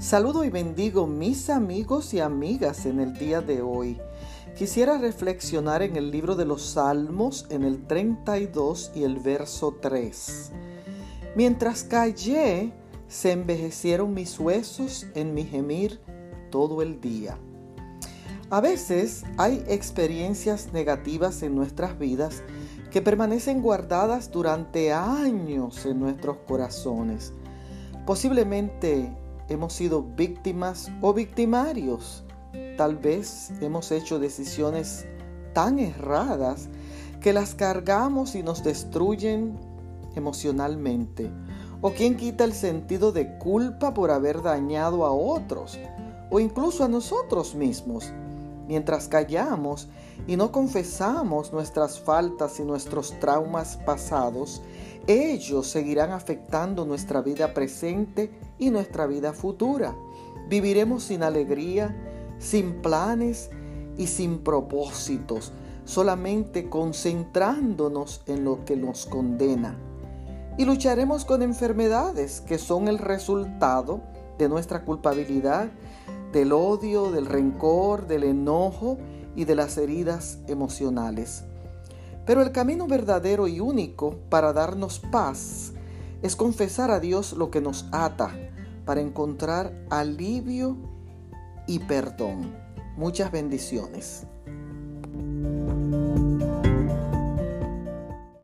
Saludo y bendigo mis amigos y amigas en el día de hoy. Quisiera reflexionar en el libro de los Salmos en el 32 y el verso 3. Mientras callé, se envejecieron mis huesos en mi gemir todo el día. A veces hay experiencias negativas en nuestras vidas que permanecen guardadas durante años en nuestros corazones. Posiblemente hemos sido víctimas o victimarios. Tal vez hemos hecho decisiones tan erradas que las cargamos y nos destruyen emocionalmente. O quien quita el sentido de culpa por haber dañado a otros o incluso a nosotros mismos. Mientras callamos y no confesamos nuestras faltas y nuestros traumas pasados, ellos seguirán afectando nuestra vida presente y nuestra vida futura. Viviremos sin alegría, sin planes y sin propósitos, solamente concentrándonos en lo que nos condena. Y lucharemos con enfermedades que son el resultado de nuestra culpabilidad, del odio, del rencor, del enojo y de las heridas emocionales. Pero el camino verdadero y único para darnos paz es confesar a Dios lo que nos ata para encontrar alivio y perdón. Muchas bendiciones.